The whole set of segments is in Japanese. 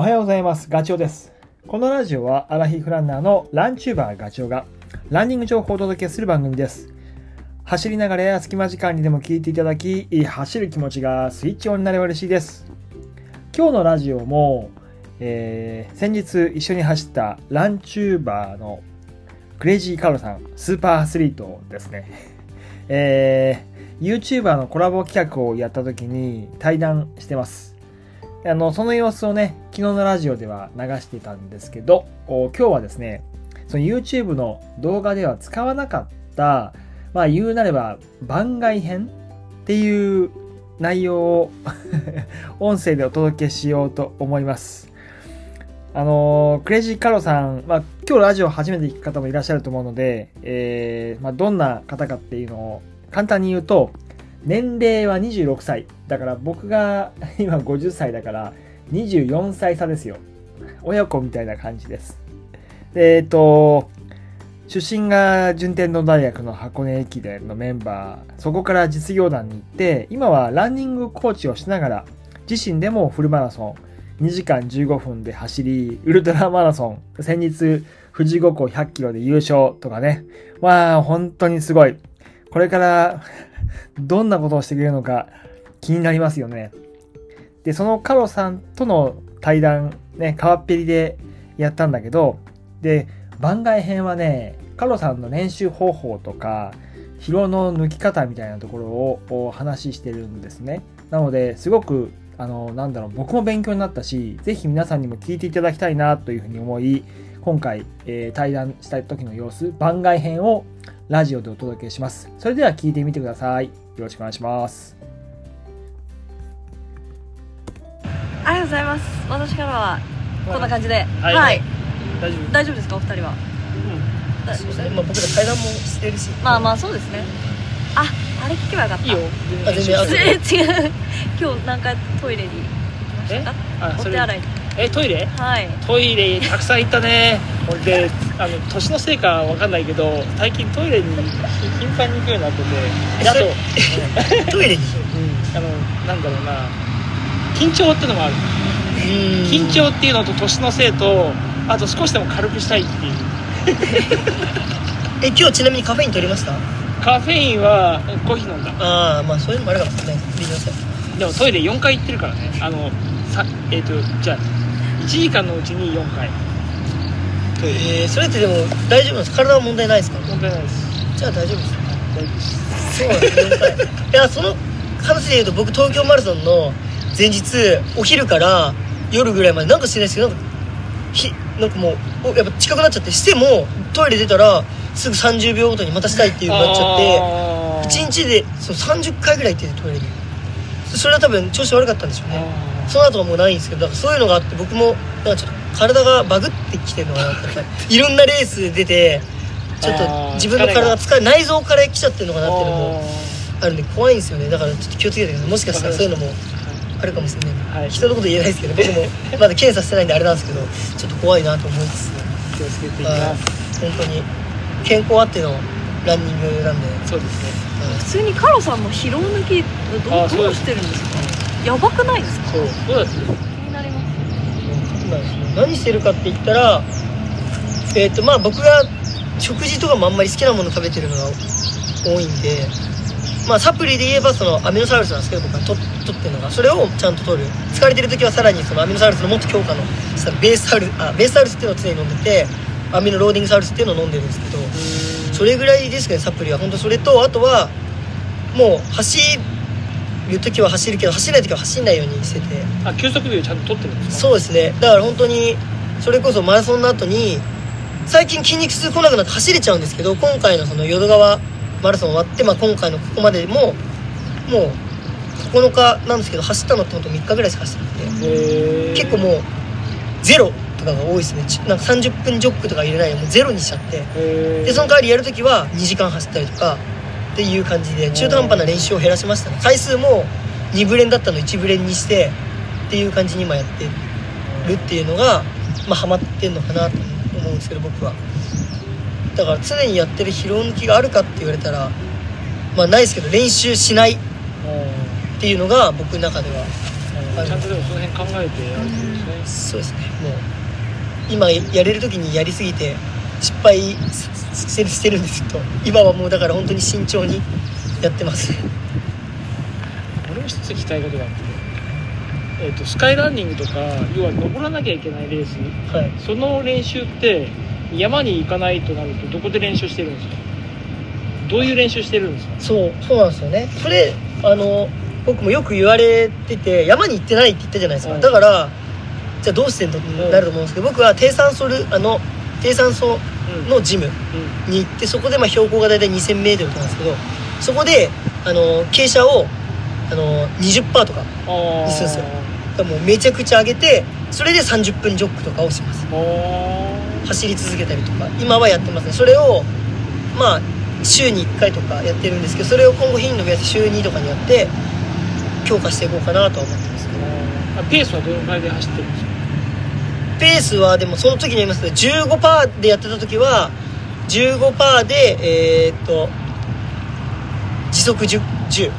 おはようございます。ガチョウです。このラジオはアラヒフランナーのランチューバーガチョウがランニング情報をお届けする番組です。走りながらや隙間時間にでも聞いていただき、走る気持ちがスイッチオンになれば嬉しいです。今日のラジオも、えー先日一緒に走ったランチューバーのクレイジーカロさん、スーパーアスリートですね。えー YouTuber のコラボ企画をやった時に対談してます。あの、その様子をね、昨日のラジオでは流してたんですけど、今日はですね、その YouTube の動画では使わなかった、まあ言うなれば番外編っていう内容を 音声でお届けしようと思います。あのクレイジーカロさん、まあ、今日ラジオ初めて聞く方もいらっしゃると思うので、えーまあ、どんな方かっていうのを簡単に言うと、年齢は26歳。だから僕が 今50歳だから24歳差ですよ。親子みたいな感じです。で、えっと、出身が順天堂大学の箱根駅伝のメンバー、そこから実業団に行って、今はランニングコーチをしながら、自身でもフルマラソン、2時間15分で走り、ウルトラマラソン、先日、富士五湖100キロで優勝とかね。まあ、本当にすごい。これから、どんなことをしてくれるのか気になりますよね。で、そのカロさんとの対談、ね、川っぺりでやったんだけど、で、番外編はね、カロさんの練習方法とか、疲労の抜き方みたいなところをお話ししてるんですね。なので、すごく、あの、なんだろう、僕も勉強になったし、ぜひ皆さんにも聞いていただきたいなというふうに思い、今回、えー対談した時の様子、番外編をラジオでお届けします。それでは聞いてみてください。よろしくお願いします。ありがとうございます。私からはこんな感じで。はい。はい、大丈夫。大丈夫ですか？お二人は。だそうですね、まあ、僕ら階段もしてるし。まあまあそうですね。ああれ聞けばよかった。いいよ。あ全然 違う。今日何回トイレに行きましたか？お手洗いえ、トイレ？はいトイレたくさん行ったね。で、あの、年のせいかわかんないけど、最近トイレに頻繁に行くようになってて、であと、う んトイレに？あの、なんだろうな、緊張ってのもある。緊張っていうのと年のせいと、あと少しでも軽くしたいっていう。え今日ちなみにカフェイン取りました？カフェインはコーヒー飲んだ。ああまあそういうのもあるかもしれないでもトイレ4回行ってるからね。あの、さえっ、と、じゃあ、1時間のうちに4回。えー、それってでも大丈夫ですか？体は問題ないですか？問題ないです。じゃあ大丈夫です大丈夫です。そうなんです。4回いやその話で言うと僕東京マラソンの前日お昼から夜ぐらいまでなんかしてないですけどなんかひなんかもうおやっぱ近くなっちゃってしてもトイレ出たらすぐ30秒ごとにまたしたいっていうなっちゃってて1日でそう30回ぐらい行っててトイレに。それは多分調子悪かったんでしょうねその後はもうないんですけどだからそういうのがあって僕もなんかちょっと体がバグってきてるのかなっていろんなレース出てちょっあとー自分の体が疲れ内臓から来ちゃってるのかなっていうのもああるんで怖いんですよね。だからちょっと気をつけてください。もしかしたらそういうのもあるかもしれない、はい。人のこと言えないですけど僕も まだ検査してないんであれなんですけどちょっと怖いなと思いつつー気をつけていきはいます。本当に健康あってのランニングなんで、そうですね。普通にカロさんの疲労抜きどうどうしてるんですか？やばくないですか？そう。どうだった気になります何してるかって言ったらえっ、とまあ僕が食事とかもあんまり好きなもの食べてるのが多いんでまあサプリで言えばそのアミノサウルスなんですけど僕はと取ってるのがそれをちゃんと取る。疲れてる時はさらにそのアミノサウルスのもっと強化のベースサウルあベースサウルスっていうのを常に飲んでてアミノローディングサウルスっていうのを飲んでるんですけどそれぐらいですかねサプリは。本当それとあとはもう走る時は走るけど走らない時は走んないようにしてて。あ、休息日をちゃんと取ってるんですか？そうですね。だから本当にそれこそマラソンの後に最近筋肉痛来なくなって走れちゃうんですけど今回のその淀川マラソン終わって、まあ、今回のここまでももう9日なんですけど走ったのって本当3日ぐらいしか走ってなくて。結構もうゼロとかが多いですね。ちなんか30分ジョックとか入れないでもうゼロにしちゃって。でその代わりやるときは2時間走ったりとかっていう感じで中途半端な練習を減らしましたね。回数も2ブレンだったの1ブレンにしてっていう感じに今やってるっていうのがまあハマってんのかなと思うんですけど僕は。だから常にやってる疲労抜きがあるかって言われたらまあないですけど練習しないっていうのが僕の中ではちゃんとでもその辺考えてやるんですね。そうですね。もう今やれる時にやりすぎて失敗してるんですけど今はもうだから本当に慎重にやってます。俺も一つ聞きたいことがあって、えー、とスカイランニングとか要は登らなきゃいけないレース。はい。その練習って山に行かないとなるとどこで練習してるんですか？どういう練習してるんですか？そうそうなんですよね。それあの僕もよく言われてて山に行ってないって言ったじゃないですか、はい。だからじゃあどうしてんの？ってなると思うんですけど、僕は低酸素ルあの低酸素うん。のジムに行ってそこでまあ標高が大体 2000m とかなんですけどそこであの傾斜をあの20%とかああそうそうがもうめちゃくちゃ上げてそれで30分ジョックとかをします。あ走り続けたりとか今はやってますねそれをまあ週に1回とかやってるんですけどそれを今後頻度増やして週2とかにやって強化していこうかなとは思ってます。ねあペースはどのくらいで走ってるんですか？ペースはでもその時に言いますけど15%でやってた時は15%でえーっと時速 10, 10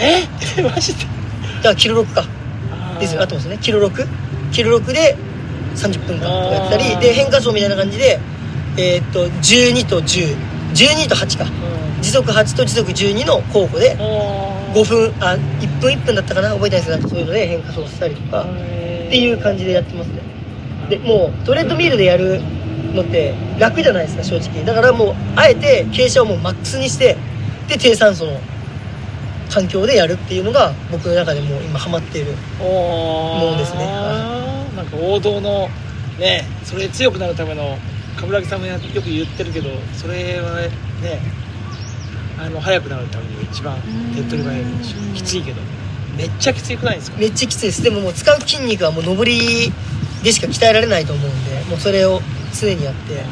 え？マジで？だからキロ6か。ですよ。あますね。キロ6キロ6で30分間とかやってたりで変化走みたいな感じでえーっと12と1012と8か。時速8と時速12の交互で5 5分あ1分1分だったかな？覚えてないですけどそういうので変化走したりとかっていう感じでやってますねでもうトレッドミルでやるのって楽じゃないですか正直。だからもうあえて傾斜をもうマックスにしてで低酸素の環境でやるっていうのが僕の中でもう今ハマっているももうですね。なんか王道のねそれ強くなるための冠城さんもやよく言ってるけどそれはねあの速くなるために一番手っ取り早いきついけど。めっちゃきつくないですか？めっちゃきついです。でももう使う筋肉はもう上りでしか鍛えられないと思うんでもうそれを常にやって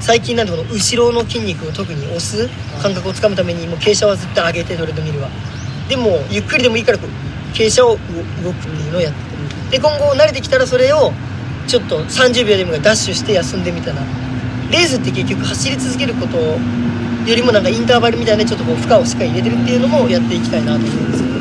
最近なんてこの後ろの筋肉を特に押す感覚をつかむためにもう傾斜は絶対上げてトレッドミルは。でもゆっくりでもいいからこう傾斜を動くっていうのをやってで今後慣れてきたらそれをちょっと30秒でもダッシュして休んでみたいなレースって結局走り続けることよりもなんかインターバルみたいなちょっとこう負荷をしっかり入れてるっていうのもやっていきたいなと思うんですけど。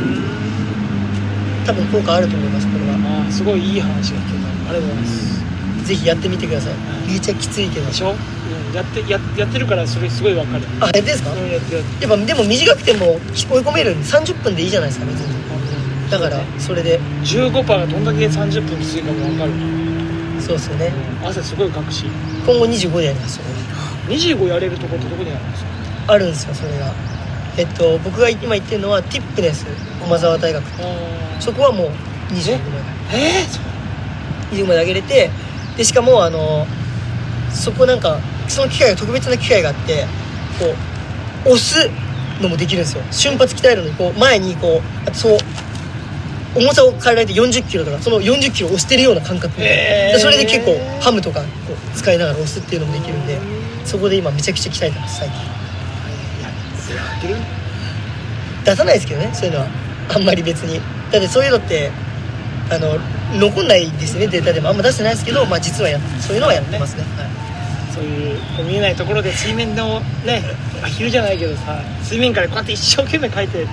多分効果あると思いますこれは。あすごいいい話が聞けた。ありがとうございます。ぜひやってみてください。めっちゃきついけど。でしょ、うん、やってややってるからそれすごいわかる。あやってんですか？うんやってやっぱでも短くても追い込めるんで30分でいいじゃないですか別に。だからそれで。15%がどんだけ30分きついかもわかる、そうですよね。うん。汗すごいかくし。今後25でやりますそれ。25やれるとこってどこにあるんですか？あるんですよそれが。えっと僕が今言ってるのはティップネス駒沢大学。あそこはもう25までえー、そう25まで上げれてでしかもあのそこなんかその機械が特別な機械があってこう押すのもできるんですよ。瞬発鍛えるのにこう前にこうそう重さを変えられて4 0キロとかその4 0キロ押してるような感覚。でそれで結構ハムとかこう使いながら押すっていうのもできるんでそこで今めちゃくちゃ鍛えてます最近。出さないですけどねそういうのは。あんまり別に。だってそういうのってあの残んないですねデータでも。あんま出してないですけど、まあ、実はやそういうのはやってますね。はい。そういう見えないところで水面のねアヒルじゃないけどさ水面からこうやって一生懸命描いて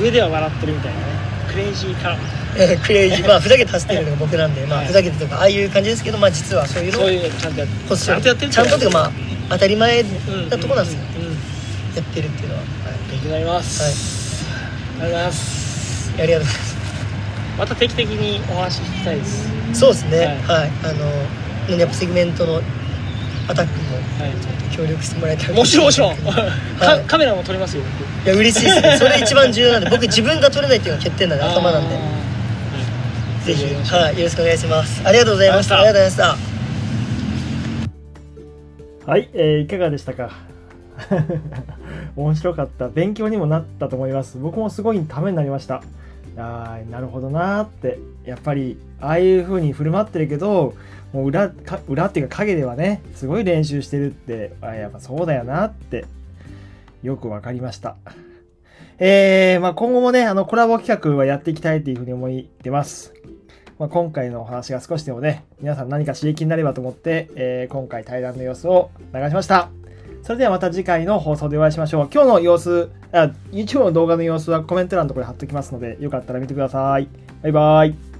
上では笑ってるみたいなね。クレイジーカラー クレイジー。まあふざけて走ってるのが僕なんで、まあ、はいふざけてとかああいう感じですけど、まあ、実はそういうのをちゃんとやってちゃんとやってるちゃんとっていうかまあ当たり前うん。なとこなんですよ、うん。うん。うんやってるっていうのは、は勉強になります、ありがとうございます。い、ありがとうございますまた定期的にお話聞きたいです。そうですね。ははい。い、あのやっぱセグメントのアタックもはい。協力してもらえたらもちろんもちろん、はい。かカメラも撮りますよ僕。いや嬉しいですね。それ一番重要なんで僕自分が取れないっていうのが欠点なんで頭なんで。あーぜひ、はい、よろしくお願いします。ありがとうございました。ありがとうございました。はい、えーいかがでしたか？面白かった。勉強にもなったと思います。僕もすごいためになりましたあーなるほどなーって。やっぱりああいう風に振る舞ってるけどもう裏か裏っていうか影ではねすごい練習してるってあやっぱそうだよなってよくわかりました。えー、まあ今後もねあのコラボ企画はやっていきたいっていう風に思ってます。まあ、今回のお話が少しでもね、皆さん何か刺激になればと思って、えー今回対談の様子を流しました。それではまた次回の放送でお会いしましょう。今日の様子、あ YouTube の動画の様子はコメント欄のところに貼っておきますので、よかったら見てください。バイバイ。